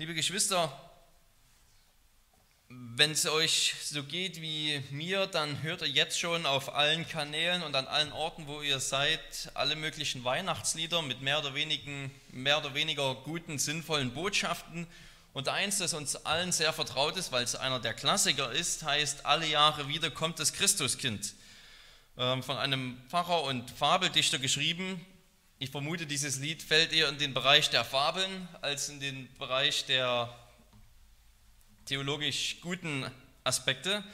Liebe Geschwister, wenn es euch so geht wie mir, dann hört ihr jetzt schon auf allen Kanälen und an allen Orten, wo ihr seid, alle möglichen Weihnachtslieder mit mehr oder, wenigen, mehr oder weniger guten, sinnvollen Botschaften. Und eins, das uns allen sehr vertraut ist, weil es einer der Klassiker ist, heißt, alle Jahre wieder kommt das Christuskind. Ähm, von einem Pfarrer und Fabeldichter geschrieben. Ich vermute, dieses Lied fällt eher in den Bereich der Fabeln als in den Bereich der theologisch guten Aspekte.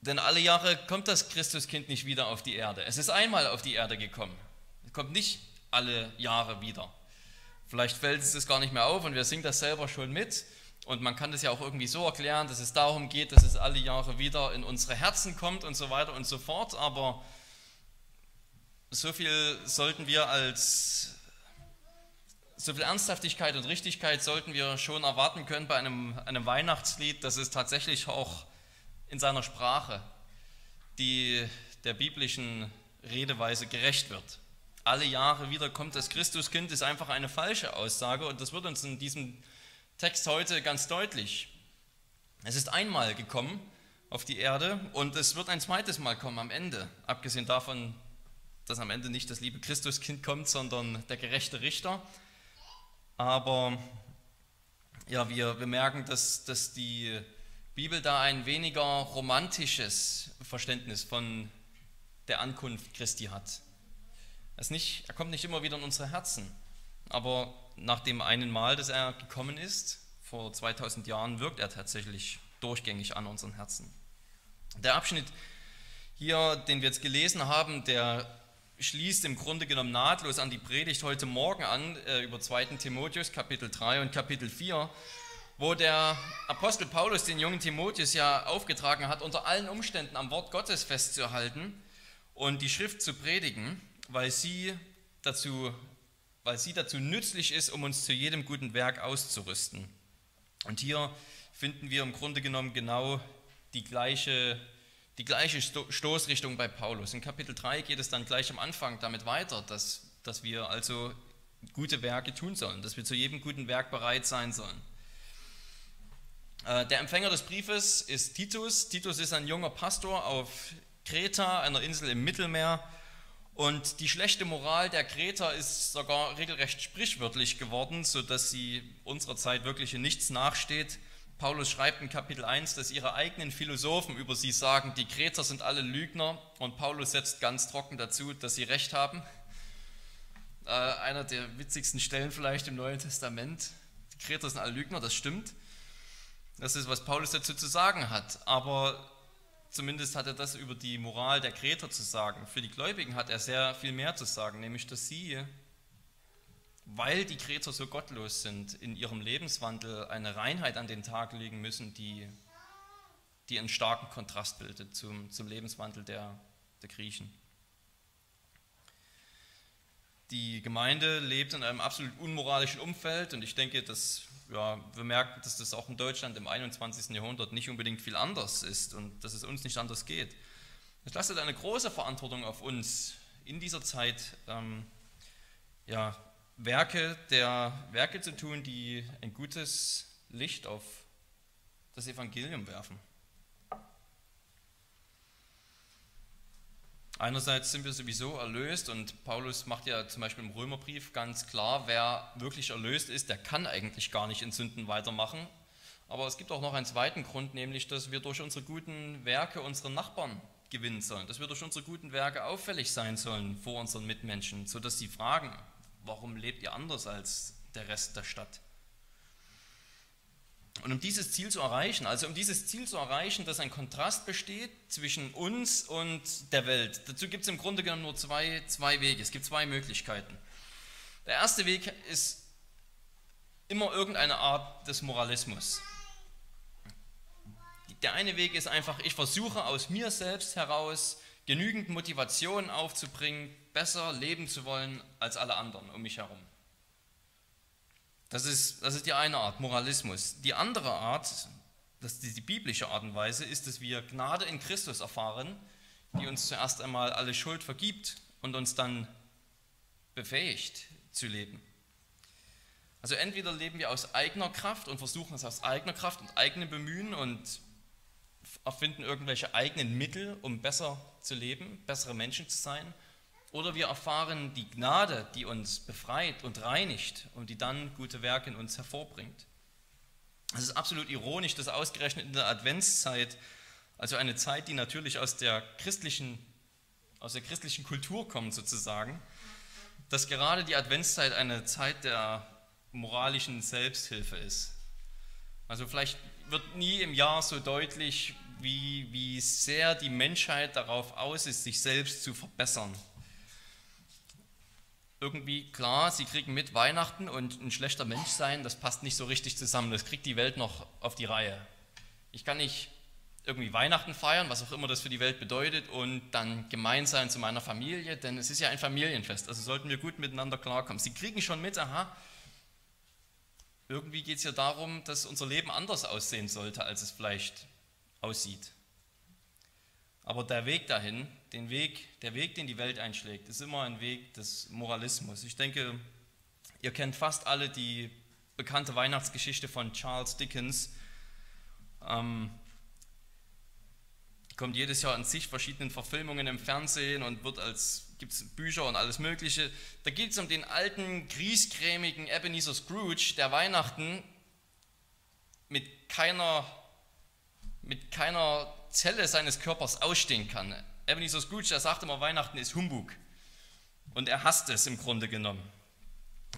Denn alle Jahre kommt das Christuskind nicht wieder auf die Erde. Es ist einmal auf die Erde gekommen. Es kommt nicht alle Jahre wieder. Vielleicht fällt es das gar nicht mehr auf und wir singen das selber schon mit. Und man kann das ja auch irgendwie so erklären, dass es darum geht, dass es alle Jahre wieder in unsere Herzen kommt und so weiter und so fort. Aber so viel sollten wir als so viel Ernsthaftigkeit und Richtigkeit sollten wir schon erwarten können bei einem, einem Weihnachtslied, dass es tatsächlich auch in seiner Sprache die der biblischen Redeweise gerecht wird. Alle Jahre wieder kommt das Christuskind, ist einfach eine falsche Aussage und das wird uns in diesem Text heute ganz deutlich. Es ist einmal gekommen auf die Erde und es wird ein zweites Mal kommen am Ende, abgesehen davon, dass am Ende nicht das liebe Christuskind kommt, sondern der gerechte Richter. Aber ja, wir, merken, dass, dass die Bibel da ein weniger romantisches Verständnis von der Ankunft Christi hat. Nicht, er kommt nicht immer wieder in unsere Herzen, aber nach dem einen Mal, dass er gekommen ist, vor 2000 Jahren, wirkt er tatsächlich durchgängig an unseren Herzen. Der Abschnitt hier, den wir jetzt gelesen haben, der schließt im Grunde genommen nahtlos an die Predigt heute Morgen an, äh, über 2. Timotheus Kapitel 3 und Kapitel 4, wo der Apostel Paulus den jungen Timotheus ja aufgetragen hat, unter allen Umständen am Wort Gottes festzuhalten und die Schrift zu predigen, weil sie dazu, weil sie dazu nützlich ist, um uns zu jedem guten Werk auszurüsten. Und hier finden wir im Grunde genommen genau die gleiche die gleiche Stoßrichtung bei Paulus. In Kapitel 3 geht es dann gleich am Anfang damit weiter, dass, dass wir also gute Werke tun sollen, dass wir zu jedem guten Werk bereit sein sollen. Äh, der Empfänger des Briefes ist Titus. Titus ist ein junger Pastor auf Kreta, einer Insel im Mittelmeer. Und die schlechte Moral der Kreter ist sogar regelrecht sprichwörtlich geworden, sodass sie unserer Zeit wirklich in nichts nachsteht. Paulus schreibt in Kapitel 1, dass ihre eigenen Philosophen über sie sagen, die Kreter sind alle Lügner und Paulus setzt ganz trocken dazu, dass sie recht haben. Äh, einer der witzigsten Stellen vielleicht im Neuen Testament. Die Kreter sind alle Lügner, das stimmt. Das ist, was Paulus dazu zu sagen hat. Aber zumindest hat er das über die Moral der Kreter zu sagen. Für die Gläubigen hat er sehr viel mehr zu sagen, nämlich dass sie weil die Kreter so gottlos sind, in ihrem Lebenswandel eine Reinheit an den Tag legen müssen, die, die einen starken Kontrast bildet zum, zum Lebenswandel der, der Griechen. Die Gemeinde lebt in einem absolut unmoralischen Umfeld und ich denke, dass ja, wir merken, dass das auch in Deutschland im 21. Jahrhundert nicht unbedingt viel anders ist und dass es uns nicht anders geht. Es lastet eine große Verantwortung auf uns in dieser Zeit, ähm, ja, Werke der Werke zu tun, die ein gutes Licht auf das Evangelium werfen. Einerseits sind wir sowieso erlöst und Paulus macht ja zum Beispiel im Römerbrief ganz klar, wer wirklich erlöst ist, der kann eigentlich gar nicht in Sünden weitermachen. Aber es gibt auch noch einen zweiten Grund, nämlich, dass wir durch unsere guten Werke unsere Nachbarn gewinnen sollen, dass wir durch unsere guten Werke auffällig sein sollen vor unseren Mitmenschen, sodass sie fragen, warum lebt ihr anders als der Rest der Stadt? Und um dieses Ziel zu erreichen, also um dieses Ziel zu erreichen, dass ein Kontrast besteht zwischen uns und der Welt, dazu gibt es im Grunde genommen nur zwei, zwei Wege, es gibt zwei Möglichkeiten. Der erste Weg ist immer irgendeine Art des Moralismus. Der eine Weg ist einfach, ich versuche aus mir selbst heraus genügend Motivation aufzubringen, besser leben zu wollen als alle anderen um mich herum. Das ist, das ist die eine Art, Moralismus. Die andere Art, das ist die biblische Art und Weise, ist, dass wir Gnade in Christus erfahren, die uns zuerst einmal alle Schuld vergibt und uns dann befähigt zu leben. Also entweder leben wir aus eigener Kraft und versuchen es aus eigener Kraft und eigenem Bemühen und erfinden irgendwelche eigenen Mittel, um besser zu leben, bessere Menschen zu sein. Oder wir erfahren die Gnade, die uns befreit und reinigt und die dann gute Werke in uns hervorbringt. Es ist absolut ironisch, dass ausgerechnet in der Adventszeit, also eine Zeit, die natürlich aus der christlichen, aus der christlichen Kultur kommt sozusagen, dass gerade die Adventszeit eine Zeit der moralischen Selbsthilfe ist. Also vielleicht wird nie im Jahr so deutlich, wie, wie sehr die Menschheit darauf aus ist, sich selbst zu verbessern. Irgendwie, klar, sie kriegen mit Weihnachten und ein schlechter Mensch sein, das passt nicht so richtig zusammen. Das kriegt die Welt noch auf die Reihe. Ich kann nicht irgendwie Weihnachten feiern, was auch immer das für die Welt bedeutet, und dann gemein sein zu meiner Familie, denn es ist ja ein Familienfest, also sollten wir gut miteinander klarkommen. Sie kriegen schon mit, aha, irgendwie geht es ja darum, dass unser Leben anders aussehen sollte, als es vielleicht aussieht. Aber der Weg dahin, den Weg, der Weg, den die Welt einschlägt, ist immer ein Weg des Moralismus. Ich denke, ihr kennt fast alle die bekannte Weihnachtsgeschichte von Charles Dickens. Ähm, kommt jedes Jahr in zig verschiedenen Verfilmungen im Fernsehen und wird als gibt es Bücher und alles Mögliche. Da geht es um den alten, griesgrämigen Ebenezer Scrooge, der Weihnachten mit keiner, mit keiner Zelle seines Körpers ausstehen kann. Ebenezer Scrooge, der sagt immer, Weihnachten ist Humbug. Und er hasst es im Grunde genommen.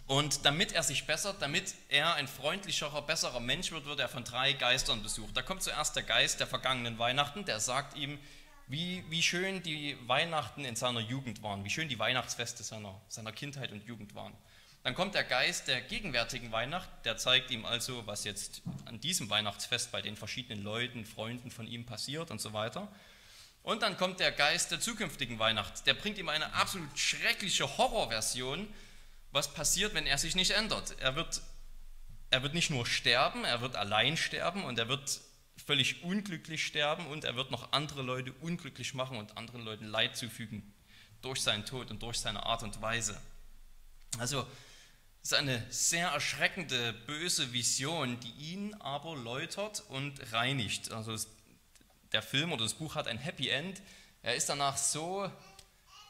Und damit er sich bessert, damit er ein freundlicherer, besserer Mensch wird, wird er von drei Geistern besucht. Da kommt zuerst der Geist der vergangenen Weihnachten, der sagt ihm, wie, wie schön die Weihnachten in seiner Jugend waren, wie schön die Weihnachtsfeste seiner, seiner Kindheit und Jugend waren. Dann kommt der Geist der gegenwärtigen Weihnacht, der zeigt ihm also, was jetzt an diesem Weihnachtsfest bei den verschiedenen Leuten, Freunden von ihm passiert und so weiter. Und dann kommt der Geist der zukünftigen Weihnacht, der bringt ihm eine absolut schreckliche Horrorversion, was passiert, wenn er sich nicht ändert. Er wird, er wird nicht nur sterben, er wird allein sterben und er wird völlig unglücklich sterben und er wird noch andere Leute unglücklich machen und anderen Leuten Leid zufügen durch seinen Tod und durch seine Art und Weise. Also es ist eine sehr erschreckende, böse Vision, die ihn aber läutert und reinigt. Also es, der Film oder das Buch hat ein Happy End. Er ist danach so,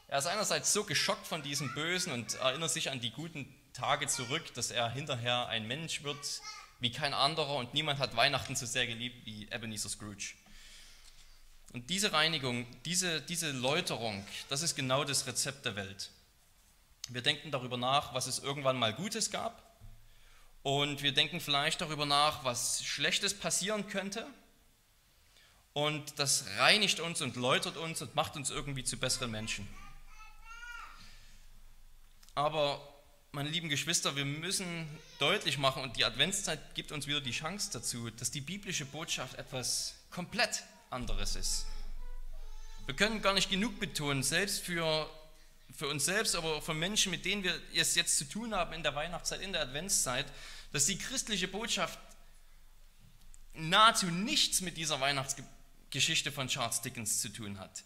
er ist einerseits so geschockt von diesem Bösen und erinnert sich an die guten Tage zurück, dass er hinterher ein Mensch wird, wie kein anderer und niemand hat Weihnachten so sehr geliebt wie Ebenezer Scrooge. Und diese Reinigung, diese, diese Läuterung, das ist genau das Rezept der Welt. Wir denken darüber nach, was es irgendwann mal Gutes gab und wir denken vielleicht darüber nach, was Schlechtes passieren könnte und das reinigt uns und läutert uns und macht uns irgendwie zu besseren Menschen. Aber meine lieben Geschwister, wir müssen deutlich machen, und die Adventszeit gibt uns wieder die Chance dazu, dass die biblische Botschaft etwas komplett anderes ist. Wir können gar nicht genug betonen, selbst für, für uns selbst, aber auch für Menschen, mit denen wir es jetzt zu tun haben in der Weihnachtszeit, in der Adventszeit, dass die christliche Botschaft nahezu nichts mit dieser Weihnachtsgeschichte von Charles Dickens zu tun hat.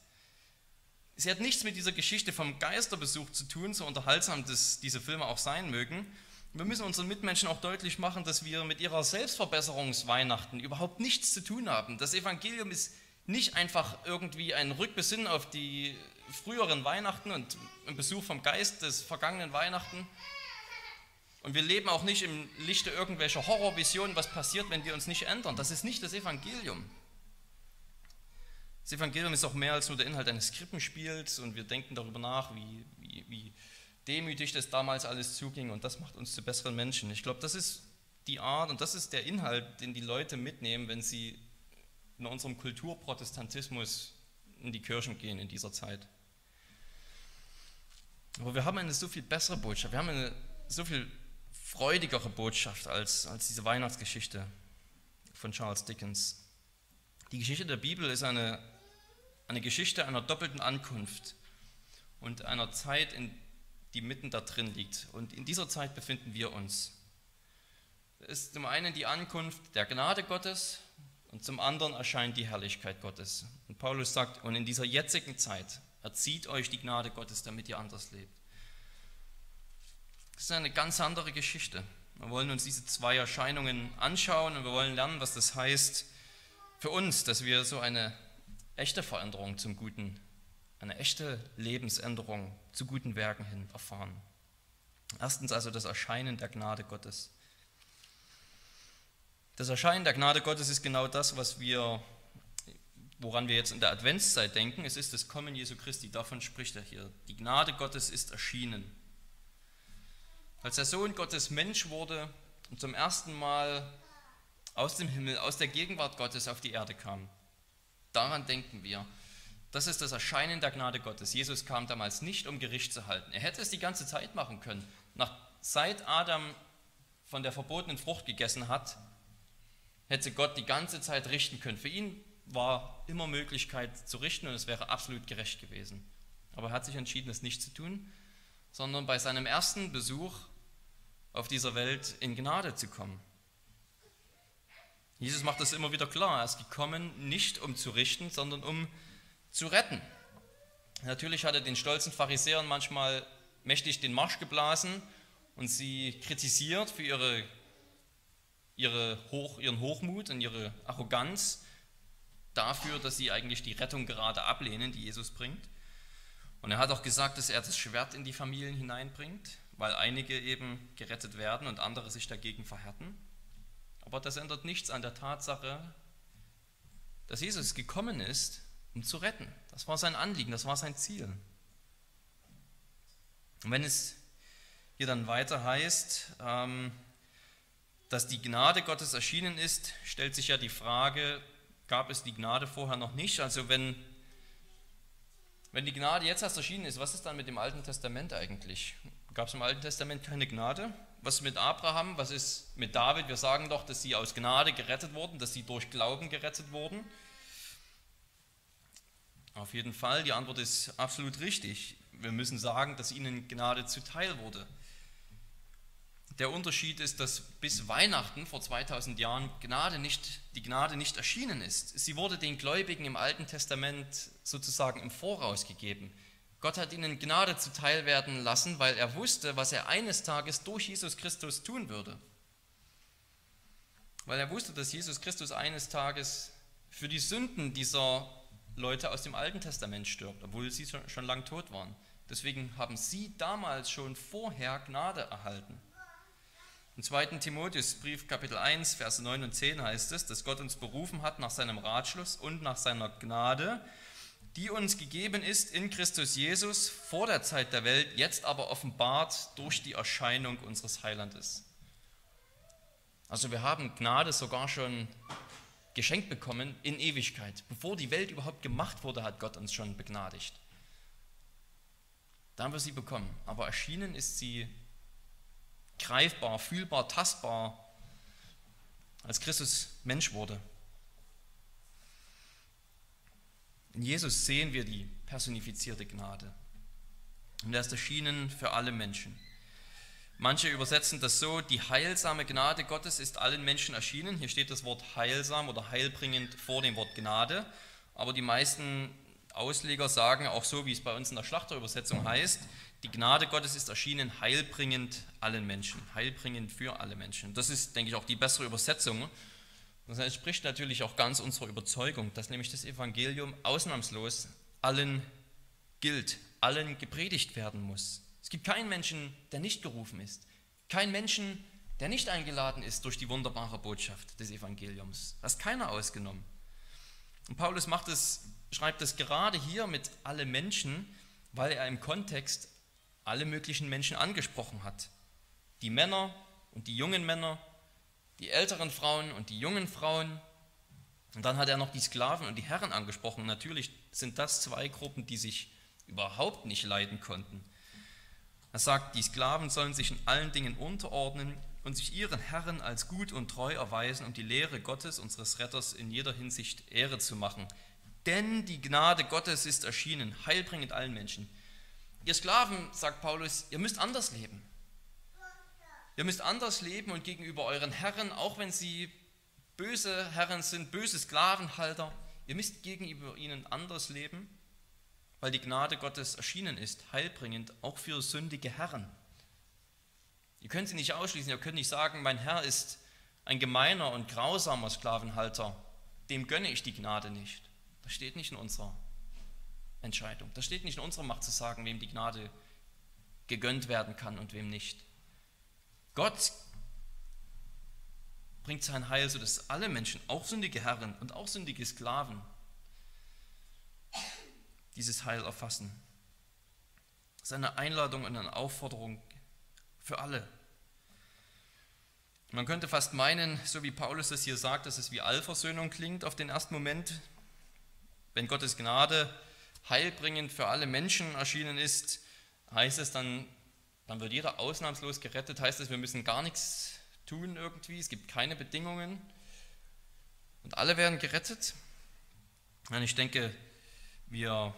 Sie hat nichts mit dieser Geschichte vom Geisterbesuch zu tun, so unterhaltsam das diese Filme auch sein mögen. Wir müssen unseren Mitmenschen auch deutlich machen, dass wir mit ihrer Selbstverbesserungsweihnachten überhaupt nichts zu tun haben. Das Evangelium ist nicht einfach irgendwie ein Rückbesinnen auf die früheren Weihnachten und ein Besuch vom Geist des vergangenen Weihnachten. Und wir leben auch nicht im Lichte irgendwelcher Horrorvisionen, was passiert, wenn wir uns nicht ändern. Das ist nicht das Evangelium. Das Evangelium ist auch mehr als nur der Inhalt eines Krippenspiels und wir denken darüber nach, wie, wie, wie demütig das damals alles zuging und das macht uns zu besseren Menschen. Ich glaube, das ist die Art und das ist der Inhalt, den die Leute mitnehmen, wenn sie in unserem Kulturprotestantismus in die Kirchen gehen in dieser Zeit. Aber wir haben eine so viel bessere Botschaft, wir haben eine so viel freudigere Botschaft als, als diese Weihnachtsgeschichte von Charles Dickens. Die Geschichte der Bibel ist eine eine Geschichte einer doppelten Ankunft und einer Zeit, in, die mitten da drin liegt. Und in dieser Zeit befinden wir uns. Es ist zum einen die Ankunft der Gnade Gottes und zum anderen erscheint die Herrlichkeit Gottes. Und Paulus sagt, und in dieser jetzigen Zeit erzieht euch die Gnade Gottes, damit ihr anders lebt. Das ist eine ganz andere Geschichte. Wir wollen uns diese zwei Erscheinungen anschauen und wir wollen lernen, was das heißt für uns, dass wir so eine echte Veränderung zum Guten, eine echte Lebensänderung zu guten Werken hin erfahren. Erstens also das Erscheinen der Gnade Gottes. Das Erscheinen der Gnade Gottes ist genau das, was wir, woran wir jetzt in der Adventszeit denken. Es ist das Kommen Jesu Christi, davon spricht er hier. Die Gnade Gottes ist erschienen. Als der Sohn Gottes Mensch wurde und zum ersten Mal aus dem Himmel, aus der Gegenwart Gottes auf die Erde kam, daran denken wir. Das ist das Erscheinen der Gnade Gottes. Jesus kam damals nicht, um Gericht zu halten. Er hätte es die ganze Zeit machen können. Nach, seit Adam von der verbotenen Frucht gegessen hat, hätte Gott die ganze Zeit richten können. Für ihn war immer Möglichkeit zu richten und es wäre absolut gerecht gewesen. Aber er hat sich entschieden, es nicht zu tun, sondern bei seinem ersten Besuch auf dieser Welt in Gnade zu kommen. Jesus macht das immer wieder klar. Er ist gekommen, nicht um zu richten, sondern um zu retten. Natürlich hat er den stolzen Pharisäern manchmal mächtig den Marsch geblasen und sie kritisiert für ihre, ihre Hoch, ihren Hochmut und ihre Arroganz dafür, dass sie eigentlich die Rettung gerade ablehnen, die Jesus bringt. Und er hat auch gesagt, dass er das Schwert in die Familien hineinbringt, weil einige eben gerettet werden und andere sich dagegen verhärten. Aber das ändert nichts an der Tatsache, dass Jesus gekommen ist, um zu retten. Das war sein Anliegen, das war sein Ziel. Und wenn es hier dann weiter heißt, ähm, dass die Gnade Gottes erschienen ist, stellt sich ja die Frage, gab es die Gnade vorher noch nicht? Also wenn, wenn die Gnade jetzt erst erschienen ist, was ist dann mit dem Alten Testament eigentlich? Gab es im Alten Testament keine Gnade? Was mit Abraham? Was ist mit David? Wir sagen doch, dass sie aus Gnade gerettet wurden, dass sie durch Glauben gerettet wurden. Auf jeden Fall, die Antwort ist absolut richtig. Wir müssen sagen, dass ihnen Gnade zuteil wurde. Der Unterschied ist, dass bis Weihnachten vor 2000 Jahren Gnade nicht, die Gnade nicht erschienen ist. Sie wurde den Gläubigen im Alten Testament sozusagen im Voraus gegeben. Gott hat ihnen Gnade zuteil werden lassen, weil er wusste, was er eines Tages durch Jesus Christus tun würde. Weil er wusste, dass Jesus Christus eines Tages für die Sünden dieser Leute aus dem Alten Testament stirbt, obwohl sie schon, schon lang tot waren. Deswegen haben sie damals schon vorher Gnade erhalten. Im 2. Timotheusbrief Kapitel 1, Verse 9 und 10 heißt es, dass Gott uns berufen hat nach seinem Ratschluss und nach seiner Gnade, die uns gegeben ist in Christus Jesus vor der Zeit der Welt, jetzt aber offenbart durch die Erscheinung unseres Heilandes. Also wir haben Gnade sogar schon geschenkt bekommen in Ewigkeit. Bevor die Welt überhaupt gemacht wurde, hat Gott uns schon begnadigt. Da haben wir sie bekommen. Aber erschienen ist sie greifbar, fühlbar, tastbar, als Christus Mensch wurde. In Jesus sehen wir die personifizierte Gnade. Und er ist erschienen für alle Menschen. Manche übersetzen das so, die heilsame Gnade Gottes ist allen Menschen erschienen. Hier steht das Wort heilsam oder heilbringend vor dem Wort Gnade. Aber die meisten Ausleger sagen auch so, wie es bei uns in der Schlachterübersetzung heißt, die Gnade Gottes ist erschienen heilbringend allen Menschen, heilbringend für alle Menschen. Das ist, denke ich, auch die bessere Übersetzung. Das entspricht natürlich auch ganz unserer Überzeugung, dass nämlich das Evangelium ausnahmslos allen gilt, allen gepredigt werden muss. Es gibt keinen Menschen, der nicht gerufen ist. Keinen Menschen, der nicht eingeladen ist durch die wunderbare Botschaft des Evangeliums. Da ist keiner ausgenommen. Und Paulus macht es, schreibt es gerade hier mit alle Menschen, weil er im Kontext alle möglichen Menschen angesprochen hat. Die Männer und die jungen Männer, die älteren Frauen und die jungen Frauen. Und dann hat er noch die Sklaven und die Herren angesprochen. Natürlich sind das zwei Gruppen, die sich überhaupt nicht leiden konnten. Er sagt, die Sklaven sollen sich in allen Dingen unterordnen und sich ihren Herren als gut und treu erweisen, um die Lehre Gottes, unseres Retters, in jeder Hinsicht Ehre zu machen. Denn die Gnade Gottes ist erschienen, heilbringend allen Menschen. Ihr Sklaven, sagt Paulus, ihr müsst anders leben. Ihr müsst anders leben und gegenüber euren Herren, auch wenn sie böse Herren sind, böse Sklavenhalter, ihr müsst gegenüber ihnen anders leben weil die Gnade Gottes erschienen ist, heilbringend, auch für sündige Herren. Ihr könnt sie nicht ausschließen, ihr könnt nicht sagen, mein Herr ist ein gemeiner und grausamer Sklavenhalter, dem gönne ich die Gnade nicht. Das steht nicht in unserer Entscheidung. Das steht nicht in unserer Macht zu sagen, wem die Gnade gegönnt werden kann und wem nicht. Gott bringt sein Heil, sodass alle Menschen, auch sündige Herren und auch sündige Sklaven, dieses Heil erfassen. Seine Einladung und eine Aufforderung für alle. Man könnte fast meinen, so wie Paulus es hier sagt, dass es wie Allversöhnung klingt auf den ersten Moment. Wenn Gottes Gnade heilbringend für alle Menschen erschienen ist, heißt es dann, dann wird jeder ausnahmslos gerettet, heißt es, wir müssen gar nichts tun irgendwie, es gibt keine Bedingungen und alle werden gerettet. Und ich denke, wir,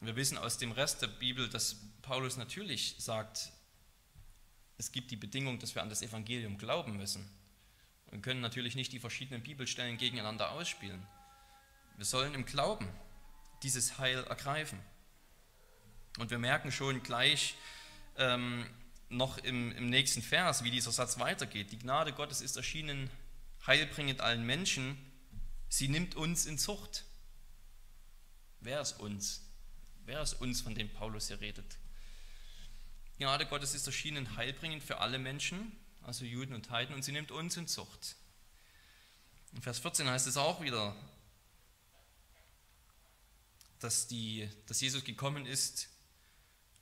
wir wissen aus dem Rest der Bibel, dass Paulus natürlich sagt, es gibt die Bedingung, dass wir an das Evangelium glauben müssen. Wir können natürlich nicht die verschiedenen Bibelstellen gegeneinander ausspielen. Wir sollen im Glauben dieses Heil ergreifen. Und wir merken schon gleich ähm, noch im, im nächsten Vers, wie dieser Satz weitergeht. Die Gnade Gottes ist erschienen heilbringend allen Menschen. Sie nimmt uns in Zucht. Wer ist uns? Wer ist uns, von dem Paulus hier redet? Gnade Gottes ist erschienen heilbringend für alle Menschen, also Juden und Heiden, und sie nimmt uns in Zucht. In Vers 14 heißt es auch wieder, dass, die, dass Jesus gekommen ist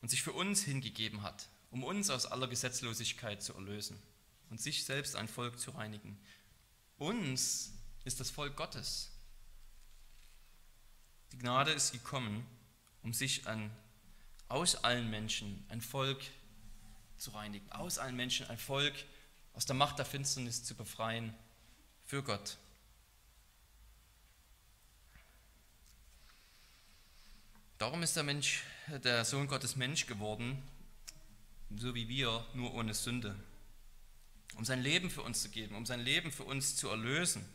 und sich für uns hingegeben hat, um uns aus aller Gesetzlosigkeit zu erlösen und sich selbst ein Volk zu reinigen. Uns ist das Volk Gottes. Die Gnade ist gekommen, um sich an aus allen Menschen ein Volk zu reinigen, aus allen Menschen ein Volk aus der Macht der Finsternis zu befreien für Gott. Darum ist der Mensch, der Sohn Gottes Mensch geworden, so wie wir, nur ohne Sünde, um sein Leben für uns zu geben, um sein Leben für uns zu erlösen.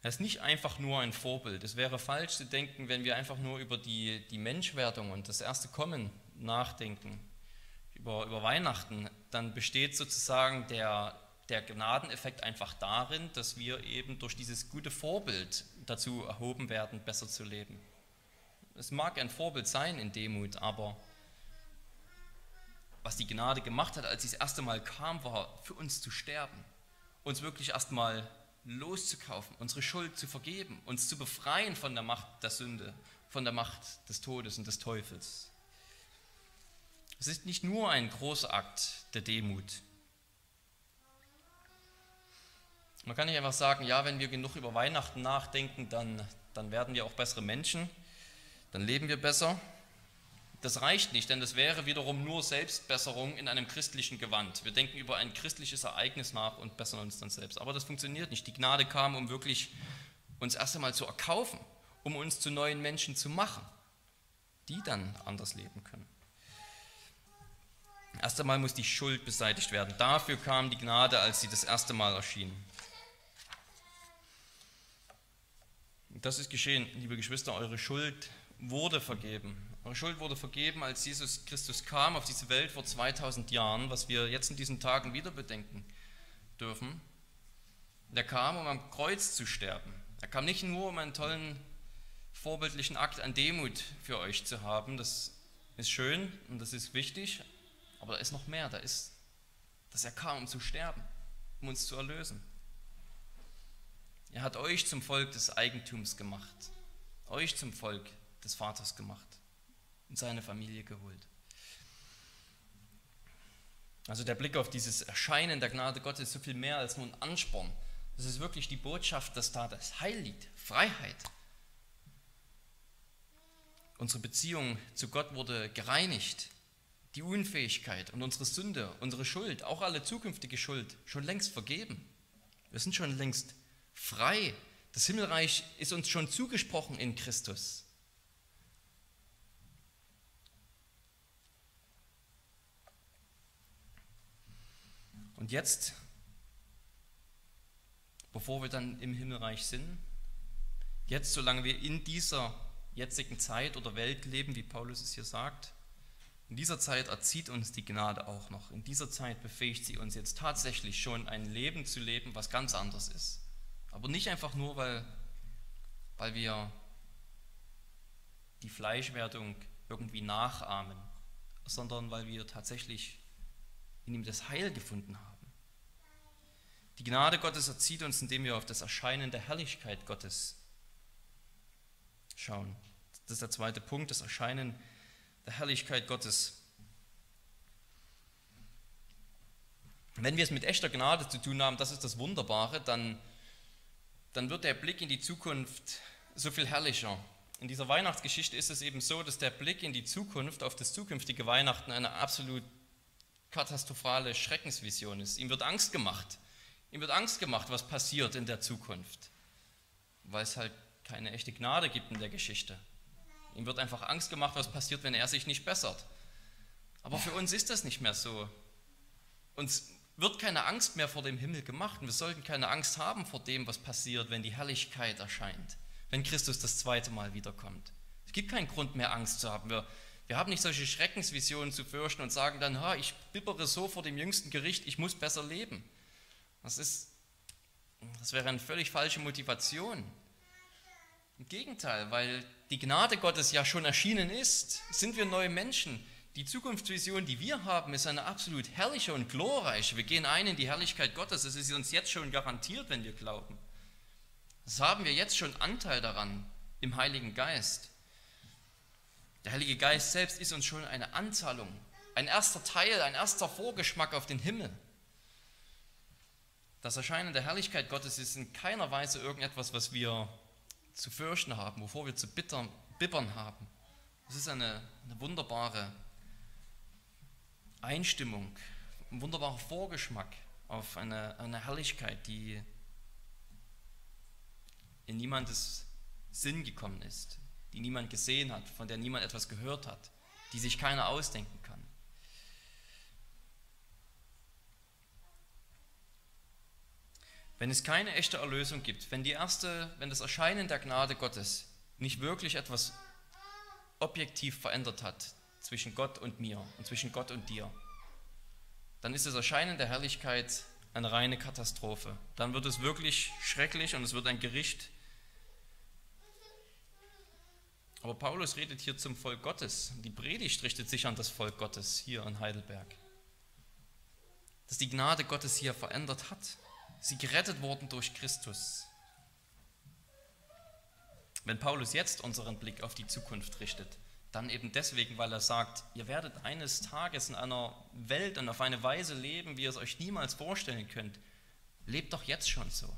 Er ist nicht einfach nur ein Vorbild. Es wäre falsch zu denken, wenn wir einfach nur über die, die Menschwerdung und das erste Kommen nachdenken, über, über Weihnachten, dann besteht sozusagen der, der Gnadeneffekt einfach darin, dass wir eben durch dieses gute Vorbild dazu erhoben werden, besser zu leben. Es mag ein Vorbild sein in Demut, aber was die Gnade gemacht hat, als sie das erste Mal kam, war für uns zu sterben, uns wirklich erstmal loszukaufen, unsere Schuld zu vergeben, uns zu befreien von der Macht der Sünde, von der Macht des Todes und des Teufels. Es ist nicht nur ein großer Akt der Demut. Man kann nicht einfach sagen, ja, wenn wir genug über Weihnachten nachdenken, dann, dann werden wir auch bessere Menschen, dann leben wir besser. Das reicht nicht, denn das wäre wiederum nur Selbstbesserung in einem christlichen Gewand. Wir denken über ein christliches Ereignis nach und bessern uns dann selbst. Aber das funktioniert nicht. Die Gnade kam, um wirklich uns erst einmal zu erkaufen, um uns zu neuen Menschen zu machen, die dann anders leben können. Erst einmal muss die Schuld beseitigt werden. Dafür kam die Gnade, als sie das erste Mal erschien. Das ist geschehen, liebe Geschwister, eure Schuld wurde vergeben. Eure Schuld wurde vergeben, als Jesus Christus kam auf diese Welt vor 2000 Jahren, was wir jetzt in diesen Tagen wieder bedenken dürfen. Er kam, um am Kreuz zu sterben. Er kam nicht nur, um einen tollen, vorbildlichen Akt an Demut für euch zu haben. Das ist schön und das ist wichtig, aber da ist noch mehr. Da ist, dass er kam, um zu sterben, um uns zu erlösen. Er hat euch zum Volk des Eigentums gemacht, euch zum Volk des Vaters gemacht und seine Familie geholt. Also der Blick auf dieses Erscheinen der Gnade Gottes ist so viel mehr als nur ein Ansporn. Das ist wirklich die Botschaft, dass da das Heil liegt, Freiheit. Unsere Beziehung zu Gott wurde gereinigt. Die Unfähigkeit und unsere Sünde, unsere Schuld, auch alle zukünftige Schuld, schon längst vergeben. Wir sind schon längst frei. Das Himmelreich ist uns schon zugesprochen in Christus. Und jetzt, bevor wir dann im Himmelreich sind, jetzt, solange wir in dieser jetzigen Zeit oder Welt leben, wie Paulus es hier sagt, In dieser Zeit erzieht uns die Gnade auch noch. In dieser Zeit befähigt sie uns jetzt tatsächlich schon ein Leben zu leben, was ganz anders ist. Aber nicht einfach nur, weil, weil wir die Fleischwerdung irgendwie nachahmen, sondern weil wir tatsächlich in ihm das Heil gefunden haben. Die Gnade Gottes erzieht uns, indem wir auf das Erscheinen der Herrlichkeit Gottes schauen. Das ist der zweite Punkt, das Erscheinen der Herrlichkeit Gottes. Wenn wir es mit echter Gnade zu tun haben, das ist das Wunderbare, dann, dann wird der Blick in die Zukunft so viel herrlicher. In dieser Weihnachtsgeschichte ist es eben so, dass der Blick in die Zukunft, auf das zukünftige Weihnachten, eine absolut katastrophale Schreckensvision ist. Ihm wird Angst gemacht. Ihm wird Angst gemacht, was passiert in der Zukunft, weil es halt keine echte Gnade gibt in der Geschichte. Ihm wird einfach Angst gemacht, was passiert, wenn er sich nicht bessert. Aber für uns ist das nicht mehr so. Uns wird keine Angst mehr vor dem Himmel gemacht und wir sollten keine Angst haben vor dem, was passiert, wenn die Herrlichkeit erscheint, wenn Christus das zweite Mal wiederkommt. Es gibt keinen Grund mehr Angst zu haben. Wir, wir haben nicht solche Schreckensvisionen zu fürchten und sagen dann, ha, ich bibbere so vor dem jüngsten Gericht, ich muss besser leben. Das, ist, das wäre eine völlig falsche Motivation. Im Gegenteil, weil die Gnade Gottes ja schon erschienen ist, sind wir neue Menschen. Die Zukunftsvision, die wir haben, ist eine absolut herrliche und glorreiche. Wir gehen ein in die Herrlichkeit Gottes. Das ist uns jetzt schon garantiert, wenn wir glauben. Das haben wir jetzt schon Anteil daran im Heiligen Geist. Der Heilige Geist selbst ist uns schon eine Anzahlung, ein erster Teil, ein erster Vorgeschmack auf den Himmel. Das Erscheinen der Herrlichkeit Gottes ist in keiner Weise irgendetwas, was wir zu fürchten haben, wovor wir zu bittern, bibbern haben. Das ist eine, eine wunderbare Einstimmung, ein wunderbarer Vorgeschmack auf eine, eine Herrlichkeit, die in niemandes Sinn gekommen ist, die niemand gesehen hat, von der niemand etwas gehört hat, die sich keiner ausdenken kann. Wenn es keine echte Erlösung gibt, wenn, die erste, wenn das Erscheinen der Gnade Gottes nicht wirklich etwas objektiv verändert hat zwischen Gott und mir und zwischen Gott und dir, dann ist das Erscheinen der Herrlichkeit eine reine Katastrophe. Dann wird es wirklich schrecklich und es wird ein Gericht. Aber Paulus redet hier zum Volk Gottes. Die Predigt richtet sich an das Volk Gottes hier in Heidelberg. Dass die Gnade Gottes hier verändert hat sie gerettet wurden durch Christus. Wenn Paulus jetzt unseren Blick auf die Zukunft richtet, dann eben deswegen, weil er sagt, ihr werdet eines Tages in einer Welt und auf eine Weise leben, wie ihr es euch niemals vorstellen könnt. Lebt doch jetzt schon so.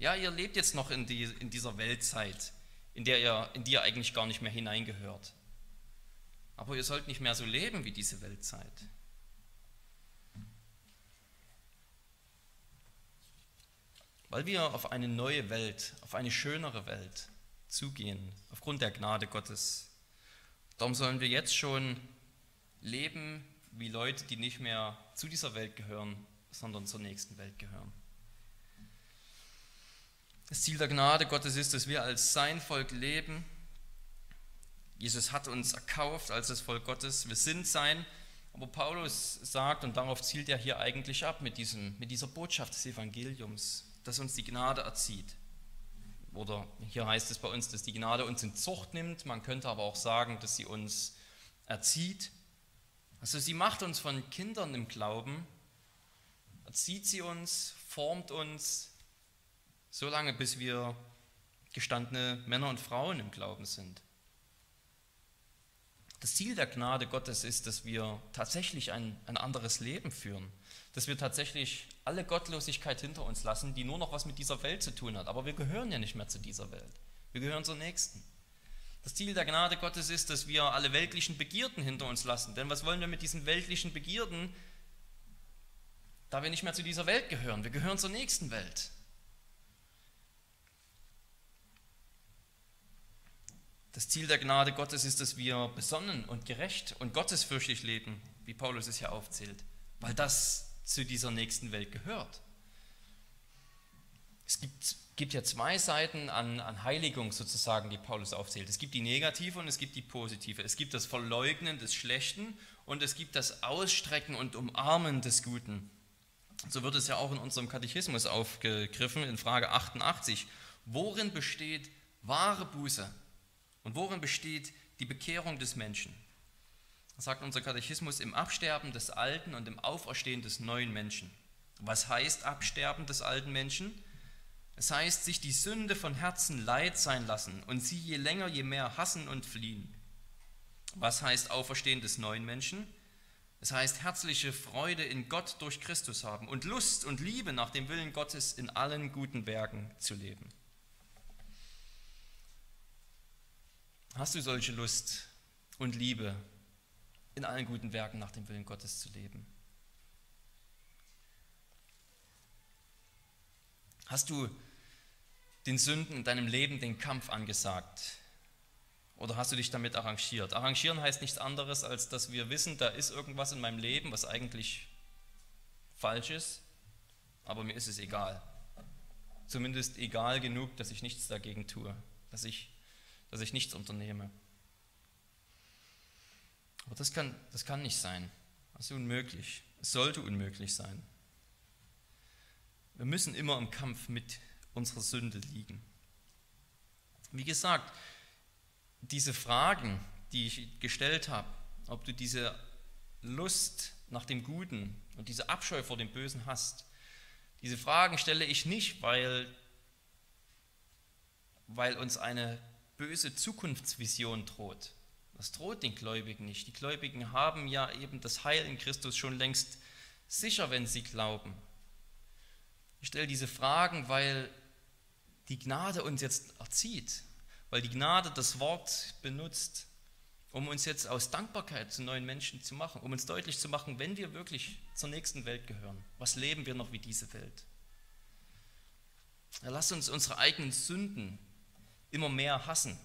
Ja, ihr lebt jetzt noch in, die, in dieser Weltzeit, in, der ihr, in die ihr eigentlich gar nicht mehr hineingehört. Aber ihr sollt nicht mehr so leben wie diese Weltzeit. Weil wir auf eine neue Welt, auf eine schönere Welt zugehen, aufgrund der Gnade Gottes. Darum sollen wir jetzt schon leben wie Leute, die nicht mehr zu dieser Welt gehören, sondern zur nächsten Welt gehören. Das Ziel der Gnade Gottes ist, dass wir als sein Volk leben. Jesus hat uns erkauft als das Volk Gottes. Wir sind sein. Aber Paulus sagt, und darauf zielt er hier eigentlich ab mit, diesem, mit dieser Botschaft des Evangeliums, dass uns die Gnade erzieht. Oder hier heißt es bei uns, dass die Gnade uns in Zucht nimmt. Man könnte aber auch sagen, dass sie uns erzieht. Also sie macht uns von Kindern im Glauben, erzieht sie uns, formt uns, so lange bis wir gestandene Männer und Frauen im Glauben sind. Das Ziel der Gnade Gottes ist, dass wir tatsächlich ein, ein anderes Leben führen, dass wir tatsächlich alle Gottlosigkeit hinter uns lassen, die nur noch was mit dieser Welt zu tun hat. Aber wir gehören ja nicht mehr zu dieser Welt. Wir gehören zur nächsten. Das Ziel der Gnade Gottes ist, dass wir alle weltlichen Begierden hinter uns lassen. Denn was wollen wir mit diesen weltlichen Begierden, da wir nicht mehr zu dieser Welt gehören? Wir gehören zur nächsten Welt. Das Ziel der Gnade Gottes ist, dass wir besonnen und gerecht und gottesfürchtig leben, wie Paulus es hier aufzählt, weil das zu dieser nächsten Welt gehört. Es gibt gibt ja zwei Seiten an, an Heiligung sozusagen, die Paulus aufzählt. Es gibt die negative und es gibt die positive. Es gibt das Verleugnen des Schlechten und es gibt das Ausstrecken und Umarmen des Guten. So wird es ja auch in unserem Katechismus aufgegriffen in Frage 88. Worin besteht wahre Buße und worin besteht die Bekehrung des Menschen? Sagt unser Katechismus im Absterben des alten und im Auferstehen des neuen Menschen. Was heißt Absterben des alten Menschen? Es heißt, sich die Sünde von Herzen leid sein lassen und sie je länger, je mehr hassen und fliehen. Was heißt Auferstehen des neuen Menschen? Es heißt herzliche Freude in Gott durch Christus haben und Lust und Liebe nach dem Willen Gottes in allen guten Werken zu leben. Hast du solche Lust und Liebe in allen guten Werken nach dem Willen Gottes zu leben? Hast du den Sünden in deinem Leben den Kampf angesagt? Oder hast du dich damit arrangiert? Arrangieren heißt nichts anderes, als dass wir wissen, da ist irgendwas in meinem Leben, was eigentlich falsch ist, aber mir ist es egal. Zumindest egal genug, dass ich nichts dagegen tue, dass ich, dass ich nichts unternehme. Aber das kann, das kann nicht sein. Das ist unmöglich. Es sollte unmöglich sein. Wir müssen immer im Kampf mit unserer Sünde liegen. Wie gesagt, diese Fragen, die ich gestellt habe, ob du diese Lust nach dem Guten und diese Abscheu vor dem Bösen hast, diese Fragen stelle ich nicht, weil, weil uns eine böse Zukunftsvision droht. Das droht den Gläubigen nicht. Die Gläubigen haben ja eben das Heil in Christus schon längst sicher, wenn sie glauben. Ich stelle diese Fragen, weil die Gnade uns jetzt erzieht, weil die Gnade das Wort benutzt, um uns jetzt aus Dankbarkeit zu neuen Menschen zu machen, um uns deutlich zu machen, wenn wir wirklich zur nächsten Welt gehören, was leben wir noch wie diese Welt? Ja, lasst uns unsere eigenen Sünden immer mehr hassen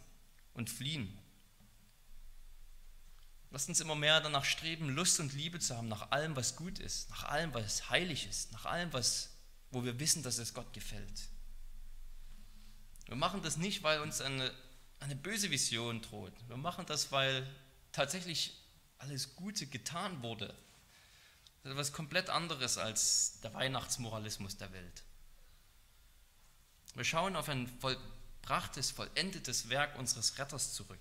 und fliehen. Lasst uns immer mehr danach streben, Lust und Liebe zu haben nach allem, was gut ist, nach allem, was heilig ist, nach allem, was wo wir wissen, dass es Gott gefällt. Wir machen das nicht, weil uns eine, eine böse Vision droht. Wir machen das, weil tatsächlich alles Gute getan wurde. Das ist etwas komplett anderes als der Weihnachtsmoralismus der Welt. Wir schauen auf ein vollbrachtes, vollendetes Werk unseres Retters zurück.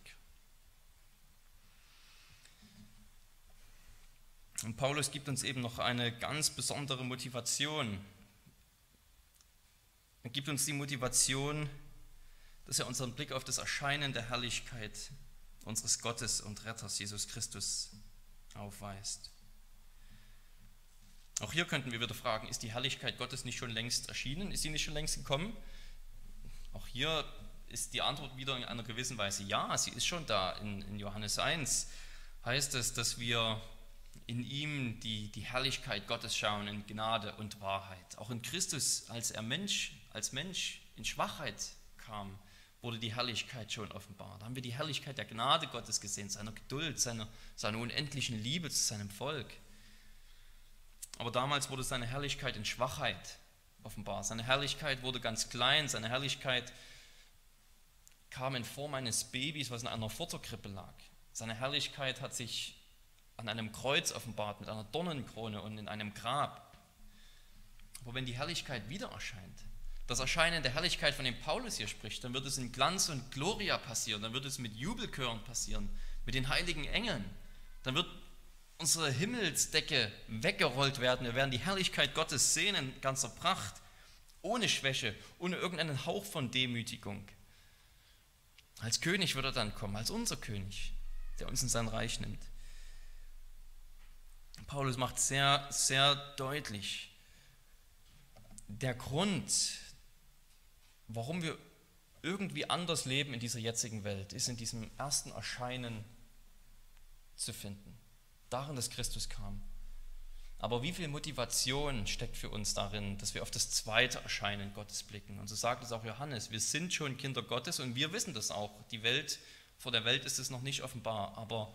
Und Paulus gibt uns eben noch eine ganz besondere Motivation, er gibt uns die Motivation, dass er unseren Blick auf das Erscheinen der Herrlichkeit unseres Gottes und Retters Jesus Christus aufweist. Auch hier könnten wir wieder fragen, ist die Herrlichkeit Gottes nicht schon längst erschienen? Ist sie nicht schon längst gekommen? Auch hier ist die Antwort wieder in einer gewissen Weise ja, sie ist schon da. In, in Johannes 1 heißt es, dass wir in ihm die, die Herrlichkeit Gottes schauen in Gnade und Wahrheit. Auch in Christus, als er Mensch als Mensch in Schwachheit kam, wurde die Herrlichkeit schon offenbar. Da haben wir die Herrlichkeit der Gnade Gottes gesehen, seiner Geduld, seiner, seiner unendlichen Liebe zu seinem Volk. Aber damals wurde seine Herrlichkeit in Schwachheit offenbar. Seine Herrlichkeit wurde ganz klein, seine Herrlichkeit kam in Form eines Babys, was in einer Futterkrippe lag. Seine Herrlichkeit hat sich an einem Kreuz offenbart mit einer Dornenkrone und in einem Grab. Aber wenn die Herrlichkeit wieder erscheint, das Erscheinen der Herrlichkeit, von dem Paulus hier spricht, dann wird es in Glanz und Gloria passieren, dann wird es mit Jubelchören passieren, mit den heiligen Engeln. Dann wird unsere Himmelsdecke weggerollt werden. Wir werden die Herrlichkeit Gottes sehen in ganzer Pracht, ohne Schwäche, ohne irgendeinen Hauch von Demütigung. Als König wird er dann kommen, als unser König, der uns in sein Reich nimmt. Paulus macht sehr, sehr deutlich, der Grund, warum wir irgendwie anders leben in dieser jetzigen Welt, ist in diesem ersten Erscheinen zu finden. Darin, dass Christus kam. Aber wie viel Motivation steckt für uns darin, dass wir auf das zweite Erscheinen Gottes blicken? Und so sagt es auch Johannes, wir sind schon Kinder Gottes und wir wissen das auch. Die Welt, vor der Welt ist es noch nicht offenbar, aber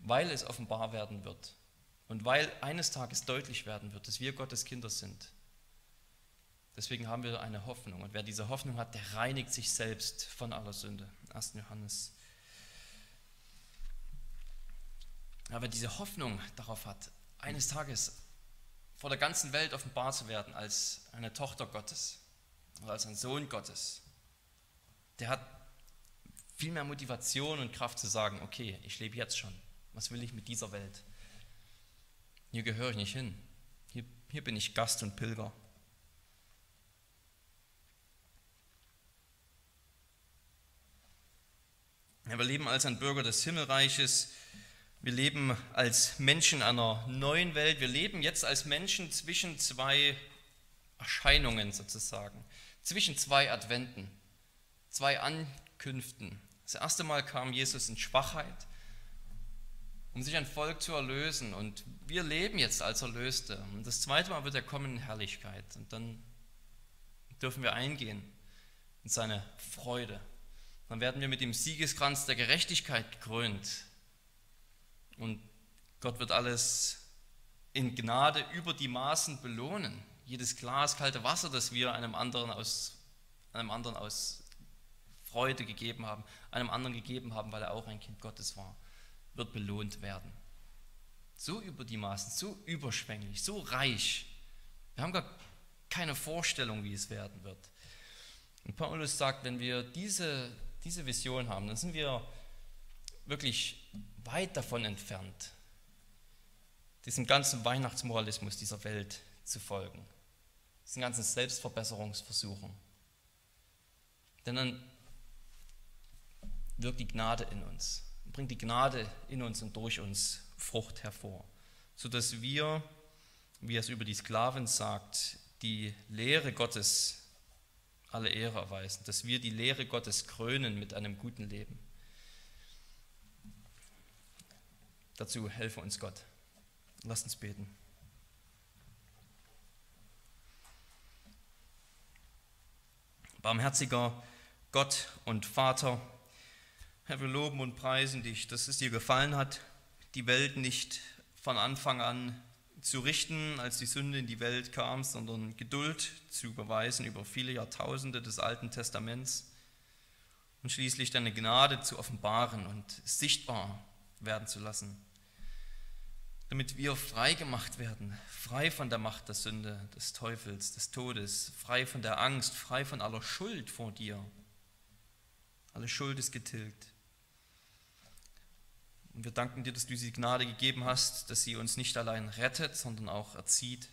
weil es offenbar werden wird und weil eines Tages deutlich werden wird, dass wir Gottes Kinder sind, Deswegen haben wir eine Hoffnung. Und wer diese Hoffnung hat, der reinigt sich selbst von aller Sünde. 1. Johannes. Aber wer diese Hoffnung darauf hat, eines Tages vor der ganzen Welt offenbar zu werden als eine Tochter Gottes oder als ein Sohn Gottes, der hat viel mehr Motivation und Kraft zu sagen, okay, ich lebe jetzt schon. Was will ich mit dieser Welt? Hier gehöre ich nicht hin. Hier, hier bin ich Gast und Pilger. Ja, wir leben als ein Bürger des Himmelreiches. Wir leben als Menschen einer neuen Welt. Wir leben jetzt als Menschen zwischen zwei Erscheinungen sozusagen, zwischen zwei Adventen, zwei Ankünften. Das erste Mal kam Jesus in Schwachheit, um sich ein Volk zu erlösen. Und wir leben jetzt als Erlöste. Und das zweite Mal wird er kommen in Herrlichkeit. Und dann dürfen wir eingehen in seine Freude dann werden wir mit dem Siegeskranz der Gerechtigkeit gekrönt. Und Gott wird alles in Gnade über die Maßen belohnen. Jedes Glas kalte Wasser, das wir einem anderen aus, einem anderen aus Freude gegeben haben, einem anderen gegeben haben, weil er auch ein Kind Gottes war, wird belohnt werden. So über die Maßen, so überschwänglich, so reich. Wir haben gar keine Vorstellung, wie es werden wird. Und Paulus sagt, wenn wir diese diese Vision haben, dann sind wir wirklich weit davon entfernt, diesem ganzen Weihnachtsmoralismus dieser Welt zu folgen, diesen ganzen Selbstverbesserungsversuchen. Denn dann wirkt die Gnade in uns, bringt die Gnade in uns und durch uns Frucht hervor, sodass wir, wie es über die Sklaven sagt, die Lehre Gottes alle Ehre erweisen, dass wir die Lehre Gottes krönen mit einem guten Leben. Dazu helfe uns Gott. Lasst uns beten. Barmherziger Gott und Vater, Herr, wir loben und preisen dich, dass es dir gefallen hat, die Welt nicht von Anfang an zu richten, als die Sünde in die Welt kam, sondern Geduld zu beweisen über viele Jahrtausende des Alten Testaments und schließlich deine Gnade zu offenbaren und sichtbar werden zu lassen, damit wir frei gemacht werden, frei von der Macht der Sünde, des Teufels, des Todes, frei von der Angst, frei von aller Schuld vor dir. Alle Schuld ist getilgt. Und wir danken dir, dass du diese Gnade gegeben hast, dass sie uns nicht allein rettet, sondern auch erzieht.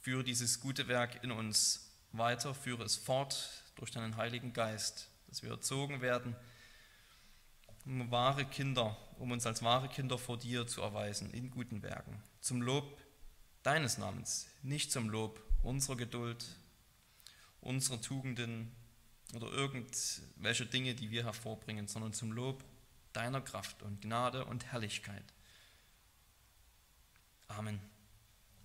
Führe dieses gute Werk in uns weiter, führe es fort durch deinen Heiligen Geist, dass wir erzogen werden, um wahre Kinder, um uns als wahre Kinder vor dir zu erweisen in guten Werken, zum Lob deines Namens, nicht zum Lob unserer Geduld, unserer Tugenden, oder irgendwelche Dinge, die wir hervorbringen, sondern zum Lob deiner Kraft und Gnade und Herrlichkeit. Amen.